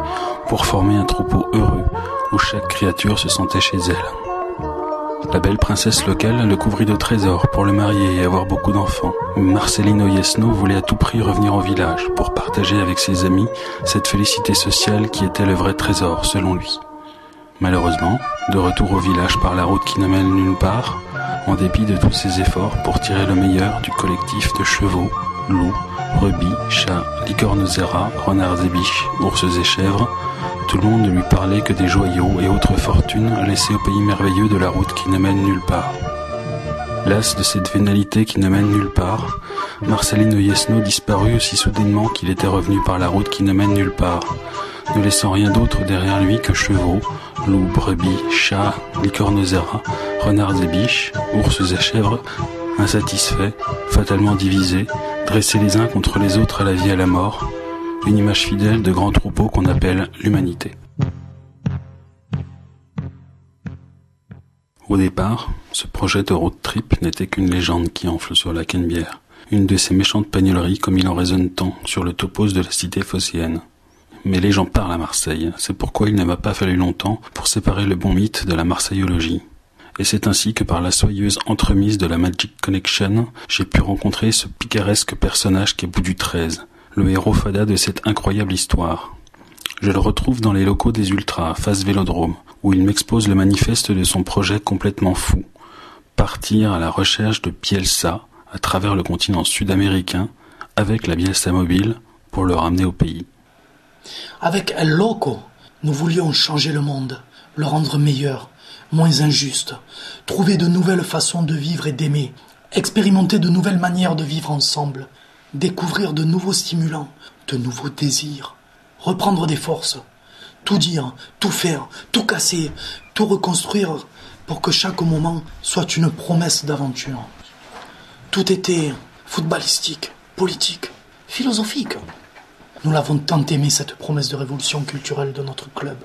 pour former un troupeau heureux où chaque créature se sentait chez elle. La belle princesse locale le couvrit de trésors pour le marier et avoir beaucoup d'enfants. Marcelino Yesno voulait à tout prix revenir au village pour partager avec ses amis cette félicité sociale qui était le vrai trésor selon lui. Malheureusement, de retour au village par la route qui ne mène nulle part, en dépit de tous ses efforts pour tirer le meilleur du collectif de chevaux, loups, brebis, chats, licornes renards et biches, ours et chèvres, tout le monde ne lui parlait que des joyaux et autres fortunes laissées au pays merveilleux de la route qui ne mène nulle part. Las de cette vénalité qui ne mène nulle part, Marceline Yesno disparut aussi soudainement qu'il était revenu par la route qui ne mène nulle part, ne laissant rien d'autre derrière lui que chevaux, loups, brebis, chats, licornes renards et biches, ours et chèvres, insatisfaits, fatalement divisés, dressés les uns contre les autres à la vie et à la mort, une image fidèle de grands troupeaux qu'on appelle l'humanité. Au départ, ce projet de road trip n'était qu'une légende qui enfle sur la Canebière, une de ces méchantes pagnoleries comme il en résonne tant sur le topos de la cité phocéenne. Mais les gens parlent à Marseille, c'est pourquoi il ne m'a pas fallu longtemps pour séparer le bon mythe de la marseillologie. Et c'est ainsi que par la soyeuse entremise de la Magic Connection, j'ai pu rencontrer ce picaresque personnage qui est bout du 13, le héros fada de cette incroyable histoire. Je le retrouve dans les locaux des Ultras, face Vélodrome, où il m'expose le manifeste de son projet complètement fou. Partir à la recherche de Bielsa à travers le continent sud-américain avec la Bielsa mobile pour le ramener au pays. Avec El Loco, nous voulions changer le monde, le rendre meilleur, moins injuste, trouver de nouvelles façons de vivre et d'aimer, expérimenter de nouvelles manières de vivre ensemble, découvrir de nouveaux stimulants, de nouveaux désirs, reprendre des forces, tout dire, tout faire, tout casser, tout reconstruire pour que chaque moment soit une promesse d'aventure. Tout était footballistique, politique, philosophique. Nous l'avons tant aimé cette promesse de révolution culturelle de notre club,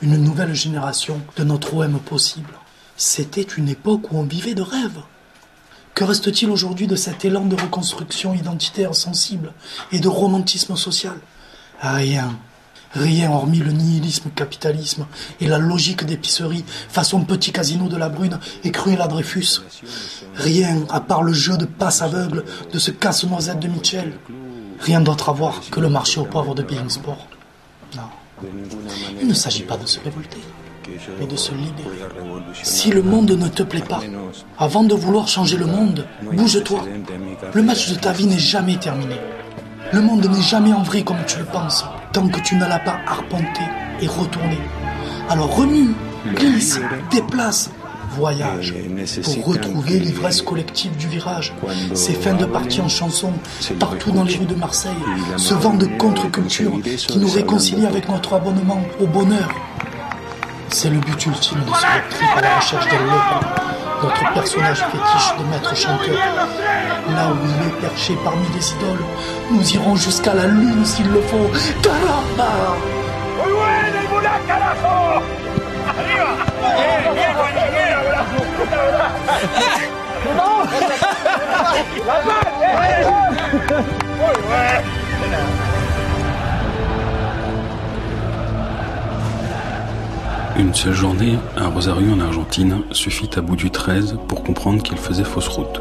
une nouvelle génération de notre OM possible. C'était une époque où on vivait de rêves. Que reste-t-il aujourd'hui de cet élan de reconstruction identitaire sensible et de romantisme social? Rien. Rien hormis le nihilisme capitalisme et la logique d'épicerie façon petit casino de la Brune et Cruella Dreyfus. Rien à part le jeu de passe aveugle de ce casse-noisette de Mitchell. Rien d'autre à voir que le marché aux pauvres de Being Sport. Non. Il ne s'agit pas de se révolter, mais de se libérer. Si le monde ne te plaît pas, avant de vouloir changer le monde, bouge-toi. Le match de ta vie n'est jamais terminé. Le monde n'est jamais en vrai comme tu le penses, tant que tu ne l'as pas arpenté et retourné. Alors remue, glisse, déplace, voyage pour retrouver l'ivresse collective du virage, ces fins de partie en chanson partout dans les rues de Marseille, ce vent de contre-culture qui nous réconcilie avec notre abonnement au bonheur. C'est le but ultime de ce trip à la recherche de l'œuvre, notre personnage fétiche de maître chanteur. Là où il est perché parmi des idoles, nous irons jusqu'à la lune s'il le faut. Caramba! Une seule journée, un rosario en Argentine suffit à bout du 13 pour comprendre qu'il faisait fausse route.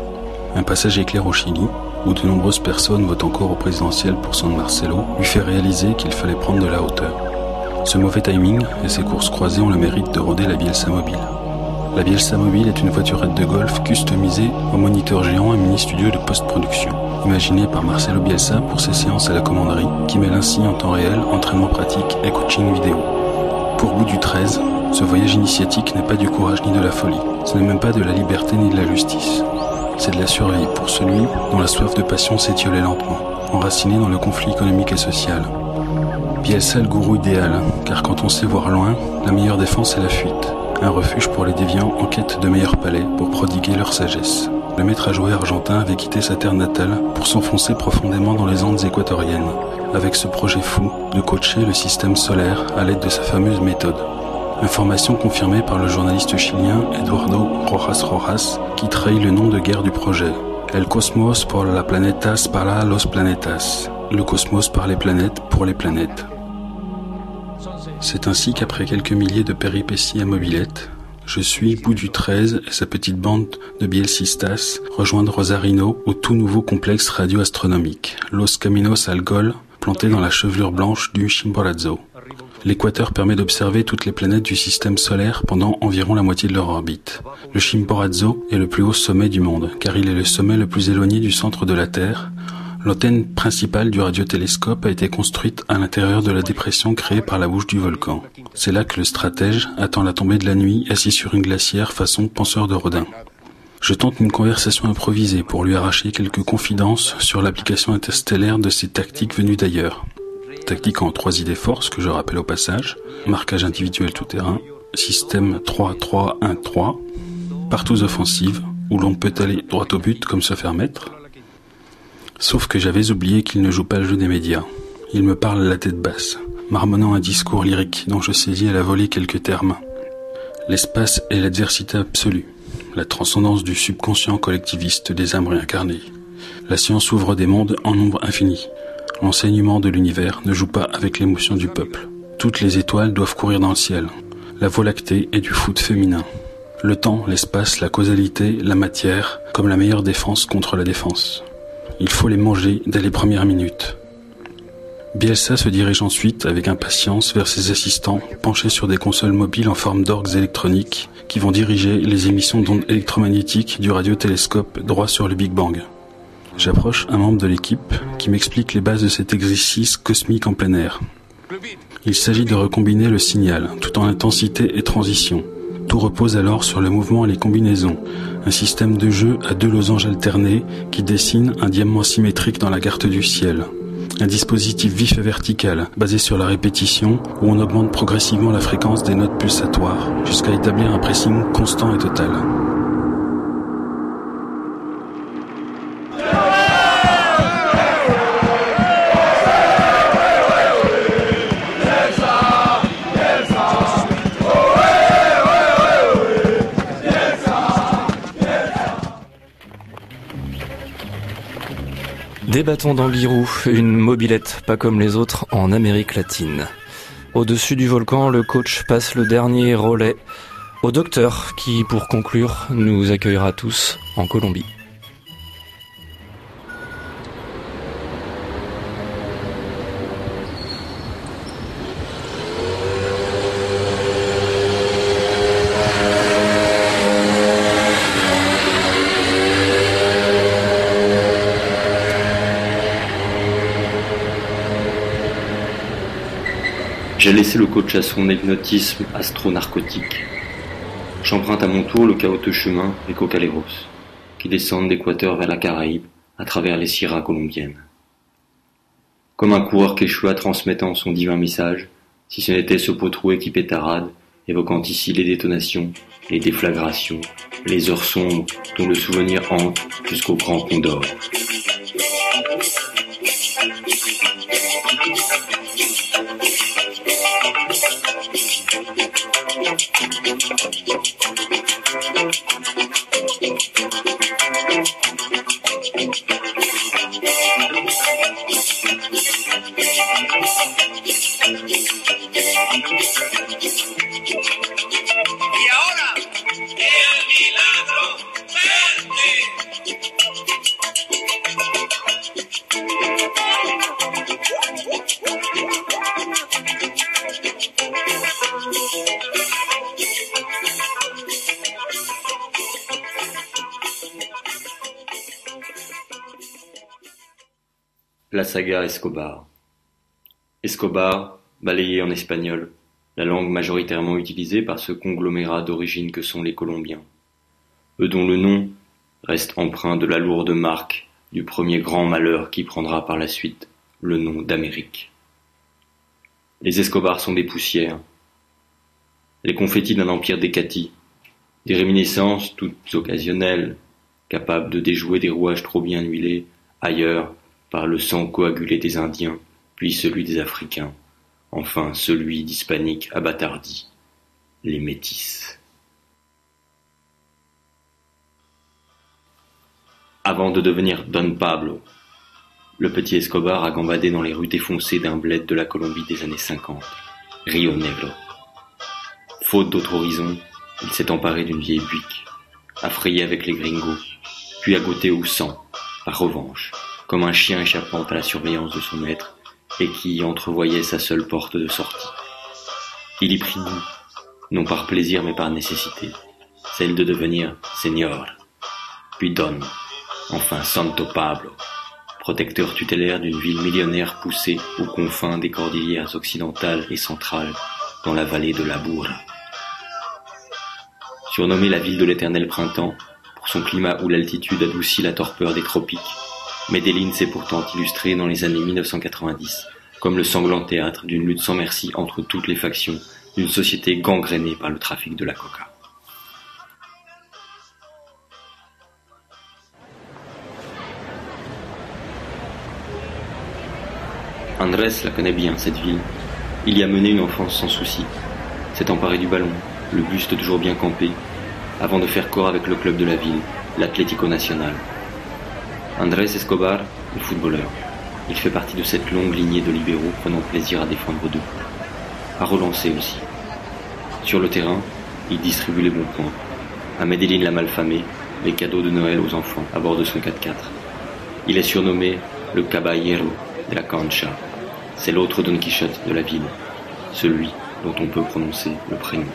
Un passage éclair au Chili, où de nombreuses personnes votent encore au présidentiel pour San Marcelo, lui fait réaliser qu'il fallait prendre de la hauteur. Ce mauvais timing et ces courses croisées ont le mérite de rôder la Bielsa Mobile. La Bielsa Mobile est une voiturette de golf customisée au moniteur géant et mini-studio de post-production, imaginée par Marcelo Bielsa pour ses séances à la commanderie, qui mêle ainsi en temps réel entraînement pratique et coaching vidéo. Pour bout du 13, ce voyage initiatique n'est pas du courage ni de la folie, ce n'est même pas de la liberté ni de la justice. C'est de la survie pour celui dont la soif de passion s'étiolait lentement, enraciné dans le conflit économique et social. Bielsa le gourou idéal, car quand on sait voir loin, la meilleure défense est la fuite, un refuge pour les déviants en quête de meilleurs palais pour prodiguer leur sagesse. Le maître à jouer argentin avait quitté sa terre natale pour s'enfoncer profondément dans les Andes équatoriennes, avec ce projet fou de coacher le système solaire à l'aide de sa fameuse méthode. Information confirmée par le journaliste chilien Eduardo Rojas Rojas, qui trahit le nom de guerre du projet. El cosmos por la planetas para los planetas. Le cosmos par les planètes pour les planètes. C'est ainsi qu'après quelques milliers de péripéties à mobilette, je suis bout du 13 et sa petite bande de bielcistas rejoindre Rosarino au tout nouveau complexe radioastronomique, Los Caminos al Gol, planté dans la chevelure blanche du Chimborazo. L'équateur permet d'observer toutes les planètes du système solaire pendant environ la moitié de leur orbite. Le Chimborazo est le plus haut sommet du monde, car il est le sommet le plus éloigné du centre de la Terre. L'antenne principale du radiotélescope a été construite à l'intérieur de la dépression créée par la bouche du volcan. C'est là que le stratège attend la tombée de la nuit assis sur une glacière façon penseur de Rodin. Je tente une conversation improvisée pour lui arracher quelques confidences sur l'application interstellaire de ces tactiques venues d'ailleurs. Tactique en trois idées forces que je rappelle au passage. Marquage individuel tout terrain. Système 3-3-1-3. Partout offensive, où l'on peut aller droit au but comme se faire mettre. Sauf que j'avais oublié qu'il ne joue pas le jeu des médias. Il me parle la tête basse, marmonnant un discours lyrique dont je saisis à la volée quelques termes. L'espace est l'adversité absolue, la transcendance du subconscient collectiviste des âmes réincarnées. La science ouvre des mondes en nombre infini. L'enseignement de l'univers ne joue pas avec l'émotion du peuple. Toutes les étoiles doivent courir dans le ciel. La voie lactée est du foot féminin. Le temps, l'espace, la causalité, la matière, comme la meilleure défense contre la défense. Il faut les manger dès les premières minutes. Bielsa se dirige ensuite avec impatience vers ses assistants penchés sur des consoles mobiles en forme d'orgues électroniques qui vont diriger les émissions d'ondes électromagnétiques du radiotélescope droit sur le Big Bang. J'approche un membre de l'équipe qui m'explique les bases de cet exercice cosmique en plein air. Il s'agit de recombiner le signal, tout en intensité et transition. Tout repose alors sur le mouvement et les combinaisons, un système de jeu à deux losanges alternés qui dessinent un diamant symétrique dans la carte du ciel. Un dispositif vif et vertical, basé sur la répétition, où on augmente progressivement la fréquence des notes pulsatoires, jusqu'à établir un pressing constant et total. Des bâtons d'Anguirou, une mobilette pas comme les autres en Amérique latine. Au-dessus du volcan, le coach passe le dernier relais au docteur qui, pour conclure, nous accueillera tous en Colombie. J'ai laissé le coach à son hypnotisme astro-narcotique. J'emprunte à mon tour le chaotique chemin des Cocaleros, qui descendent d'Équateur vers la Caraïbe à travers les Sierras colombiennes. Comme un coureur quechua transmettant son divin message, si ce n'était ce potrou équipé tarade, évoquant ici les détonations, les déflagrations, les heures sombres dont le souvenir hante jusqu'au grand condor. Y saga Escobar. Escobar, balayé en espagnol, la langue majoritairement utilisée par ce conglomérat d'origine que sont les Colombiens. Eux dont le nom reste empreint de la lourde marque du premier grand malheur qui prendra par la suite le nom d'Amérique. Les Escobars sont des poussières, les confettis d'un empire décati, des réminiscences toutes occasionnelles, capables de déjouer des rouages trop bien huilés ailleurs par le sang coagulé des Indiens, puis celui des Africains, enfin celui d'hispaniques abattardis, les métis. Avant de devenir Don Pablo, le petit Escobar a gambadé dans les rues défoncées d'un bled de la Colombie des années 50, Rio Negro. Faute d'autre horizon, il s'est emparé d'une vieille buick, a avec les gringos, puis a goûté au sang, par revanche, comme un chien échappant à la surveillance de son maître et qui entrevoyait sa seule porte de sortie. Il y prit goût, non par plaisir mais par nécessité, celle de devenir seigneur. Puis Don, enfin Santo Pablo, protecteur tutélaire d'une ville millionnaire poussée aux confins des cordillères occidentales et centrales, dans la vallée de la Bourra. Surnommée la ville de l'éternel printemps, pour son climat où l'altitude adoucit la torpeur des tropiques, Medellin s'est pourtant illustrée dans les années 1990 comme le sanglant théâtre d'une lutte sans merci entre toutes les factions d'une société gangrénée par le trafic de la coca. Andrés la connaît bien, cette ville. Il y a mené une enfance sans souci. S'est emparé du ballon, le buste toujours bien campé, avant de faire corps avec le club de la ville, l'Atlético Nacional. Andrés Escobar est footballeur. Il fait partie de cette longue lignée de libéraux prenant plaisir à défendre deux, à relancer aussi. Sur le terrain, il distribue les bons points. À Medellin la malfamée, les cadeaux de Noël aux enfants à bord de son 4x4. Il est surnommé le Caballero de la Cancha. C'est l'autre Don Quichotte de la ville, celui dont on peut prononcer le prénom.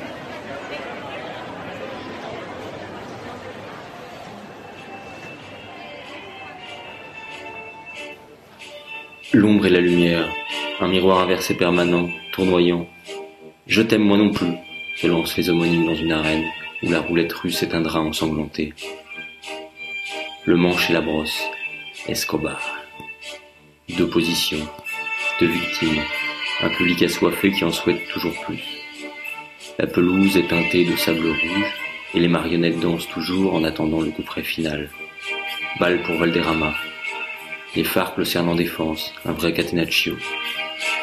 L'ombre et la lumière, un miroir inversé permanent, tournoyant. Je t'aime moi non plus, se lancent les homonymes dans une arène où la roulette russe s'éteindra ensanglantée. Le manche et la brosse, Escobar. Deux positions, deux victimes, un public assoiffé qui en souhaite toujours plus. La pelouse est teintée de sable rouge et les marionnettes dansent toujours en attendant le coup près final. Balle pour Valderrama, les phares le en défense, un vrai catenaccio.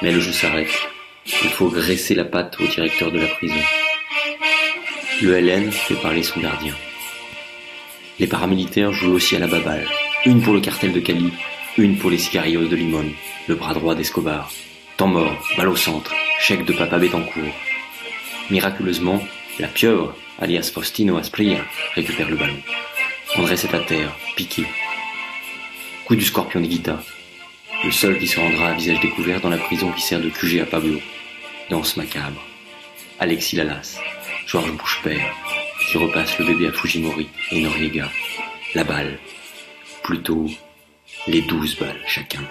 Mais le jeu s'arrête. Il faut graisser la patte au directeur de la prison. Le LN fait parler son gardien. Les paramilitaires jouent aussi à la baballe. Une pour le cartel de Cali, une pour les cigarios de Limon, le bras droit d'Escobar. Temps mort, balle au centre, chèque de Papa Betancourt. Miraculeusement, la pieuvre, alias Faustino Asprilla, récupère le ballon. André est à terre, piqué, Coup du scorpion de Guita. Le seul qui se rendra à visage découvert dans la prison qui sert de QG à Pablo. Danse macabre. Alexis Lalas. Georges Bouchepère. Qui repasse le bébé à Fujimori et Noriega. La balle. Plutôt les douze balles chacun.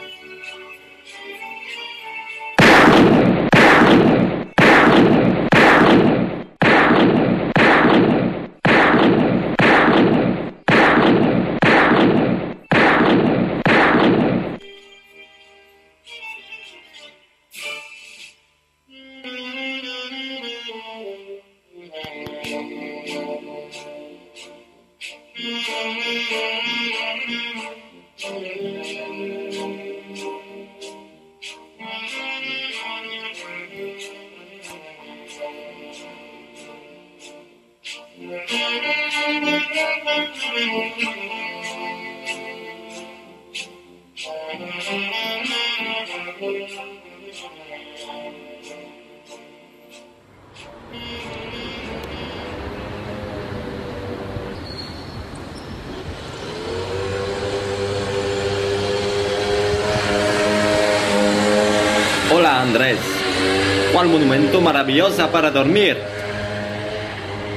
Monumento maravillosa para dormir?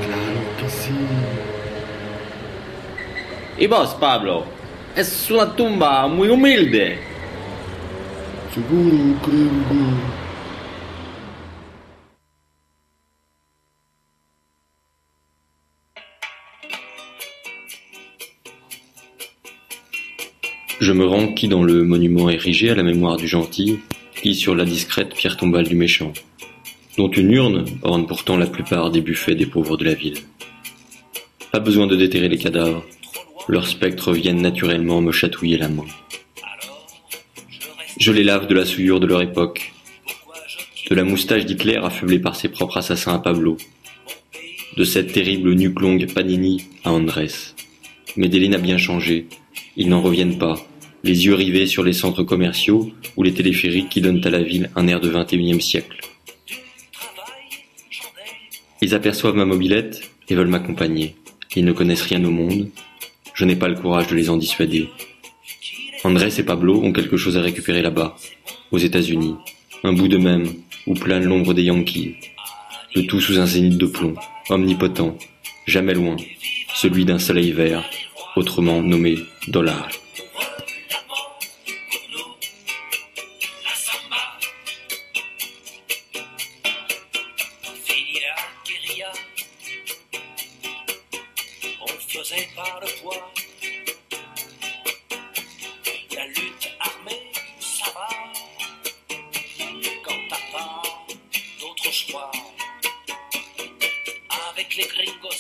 Claro que sí. ¿Y vos, Pablo? Es una tumba muy humilde. Seguro, creo. Je me rends qui dans le monument érigé à la mémoire du gentil, qui sur la discrète pierre tombale du méchant, dont une urne orne pourtant la plupart des buffets des pauvres de la ville. Pas besoin de déterrer les cadavres, leurs spectres viennent naturellement me chatouiller la main. Je les lave de la souillure de leur époque, de la moustache d'Hitler affublée par ses propres assassins à Pablo, de cette terrible nuque longue Panini à Andrés. Medellin a bien changé, ils n'en reviennent pas, les yeux rivés sur les centres commerciaux ou les téléphériques qui donnent à la ville un air de 21e siècle. Ils aperçoivent ma mobilette et veulent m'accompagner. Ils ne connaissent rien au monde. Je n'ai pas le courage de les en dissuader. Andrés et Pablo ont quelque chose à récupérer là-bas, aux États-Unis, un bout de même où plane l'ombre des Yankees. le tout sous un zénith de plomb, omnipotent, jamais loin, celui d'un soleil vert, autrement nommé dollar.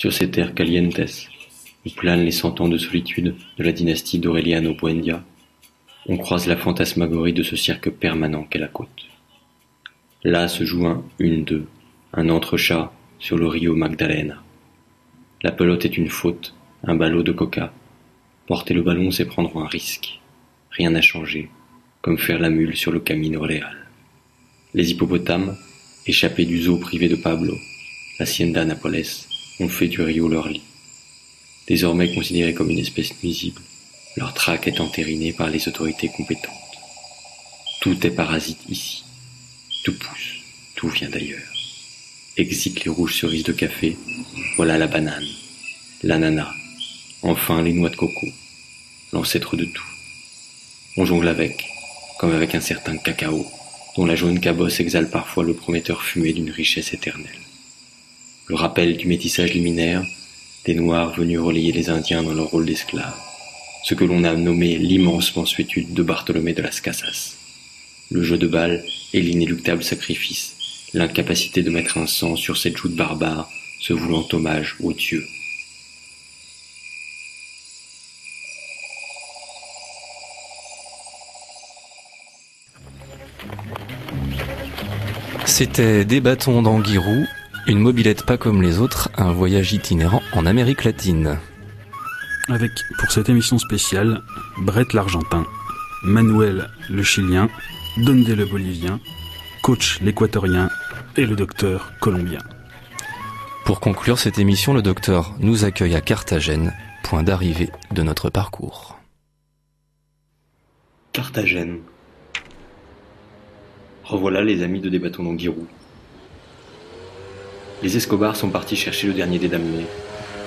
sur ces terres calientes, où planent les cent ans de solitude de la dynastie d'Aureliano Buendia, on croise la fantasmagorie de ce cirque permanent qu'est la côte. Là se joue un une-deux, un entrechat sur le Rio Magdalena. La pelote est une faute, un ballot de coca. Porter le ballon, c'est prendre un risque. Rien n'a changé, comme faire la mule sur le Camino Real. Les hippopotames, échappés du zoo privé de Pablo, l'Hacienda Napoles, ont fait du Rio leur lit. Désormais considérés comme une espèce nuisible, leur traque est entérinée par les autorités compétentes. Tout est parasite ici. Tout pousse, tout vient d'ailleurs. Exit les rouges cerises de café, voilà la banane, l'ananas, enfin les noix de coco, l'ancêtre de tout. On jongle avec, comme avec un certain cacao, dont la jaune cabosse exhale parfois le prometteur fumé d'une richesse éternelle. Le rappel du métissage liminaire, des Noirs venus relayer les Indiens dans leur rôle d'esclaves, ce que l'on a nommé l'immense mansuétude de Bartholomé de las Casas. Le jeu de balle et l'inéluctable sacrifice, l'incapacité de mettre un sang sur cette joute barbare, se voulant hommage aux dieux. C'était Des bâtons d'Anguirou, une mobilette pas comme les autres, un voyage itinérant en Amérique latine. Avec, pour cette émission spéciale, Brett l'Argentin, Manuel le Chilien, Donde le Bolivien, Coach l'Équatorien et le Docteur Colombien. Pour conclure cette émission, le docteur nous accueille à Carthagène, point d'arrivée de notre parcours. Carthagène. Revoilà les amis de Des bâtons d'Anguirou. Les Escobar sont partis chercher le dernier des damnés.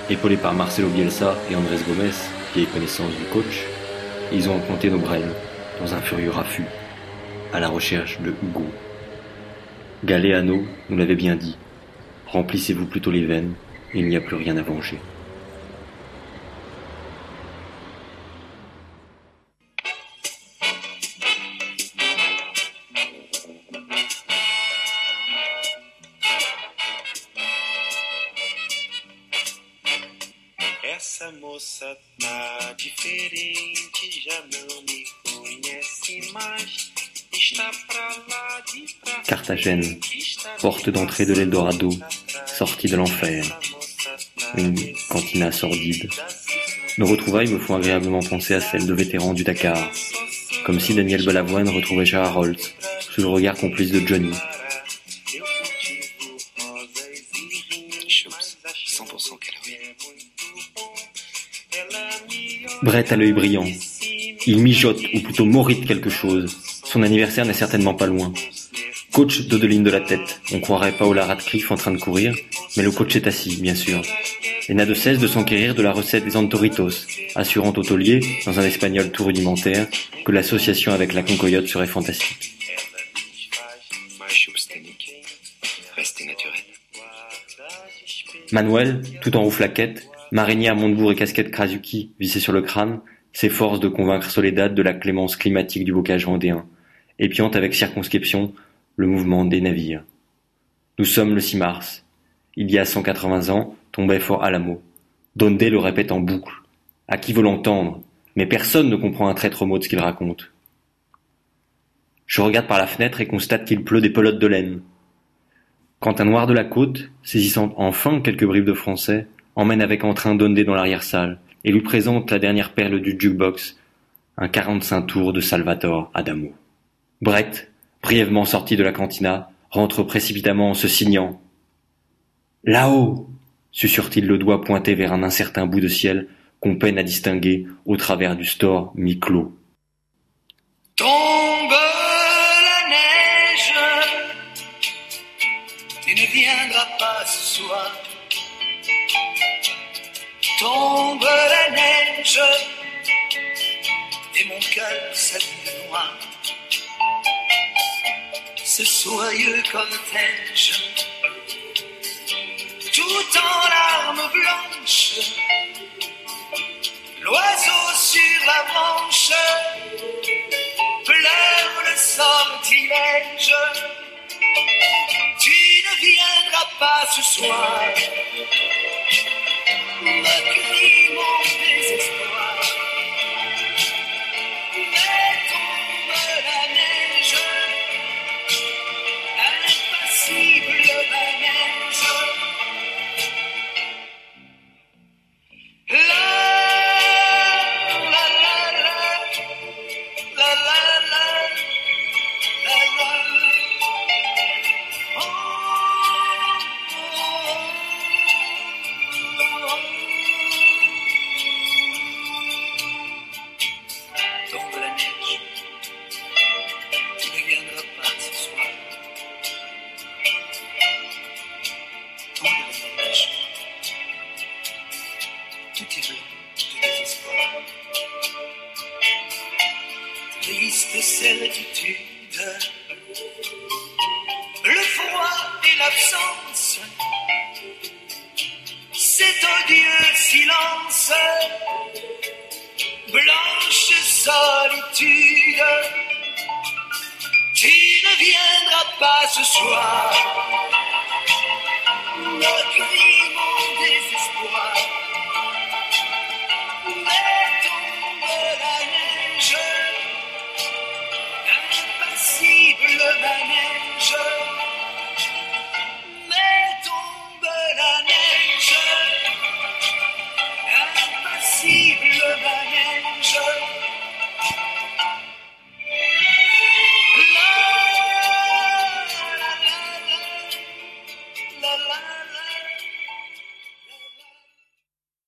Épaulés par Marcelo Bielsa et Andrés Gomez, vieille connaissance du coach, ils ont implanté nos dans un furieux raffut, à la recherche de Hugo. Galéano nous l'avait bien dit. Remplissez-vous plutôt les veines, il n'y a plus rien à venger. Carthagène, porte d'entrée de l'Eldorado, sortie de l'enfer. Une cantina sordide. Nos retrouvailles me font agréablement penser à celles de vétérans du Dakar. Comme si Daniel Balavoine retrouvait Gérard Holt, sous le regard complice de Johnny. Choups, 100% calories. Brett a l'œil brillant. Il mijote, ou plutôt morite quelque chose. Son anniversaire n'est certainement pas loin. Coach dodeline de la tête. On croirait Paola Radcliffe en train de courir, mais le coach est assis, bien sûr. Et n'a de cesse de s'enquérir de la recette des Antoritos, assurant au taulier, dans un espagnol tout rudimentaire, que l'association avec la concoyote serait fantastique. Manuel, tout en rouflaquette, marinière Montebourg et casquette Krasuki vissée sur le crâne, s'efforce de convaincre Soledad de la clémence climatique du bocage vendéen, épiant avec circonscription le mouvement des navires. Nous sommes le 6 mars. Il y a 180 ans, tombait Fort Alamo. Donde le répète en boucle. À qui veut l'entendre? Mais personne ne comprend un traître mot de ce qu'il raconte. Je regarde par la fenêtre et constate qu'il pleut des pelotes de laine. quand un noir de la côte, saisissant enfin quelques bribes de français, emmène avec entrain Dondé dans l'arrière-salle et lui présente la dernière perle du jukebox, un 45 tours de Salvatore Adamo. Brett, brièvement sorti de la cantina, rentre précipitamment en se signant. Là-haut susurre-t-il le doigt pointé vers un incertain bout de ciel qu'on peine à distinguer au travers du store mi-clos. Tombe la neige, tu ne viendras pas ce soir. Tombe la neige, et mon cœur s'habille noir. Ce soyeux cortège, tout en larmes blanches, l'oiseau sur la branche pleure le sortilège. Tu ne viendras pas ce soir,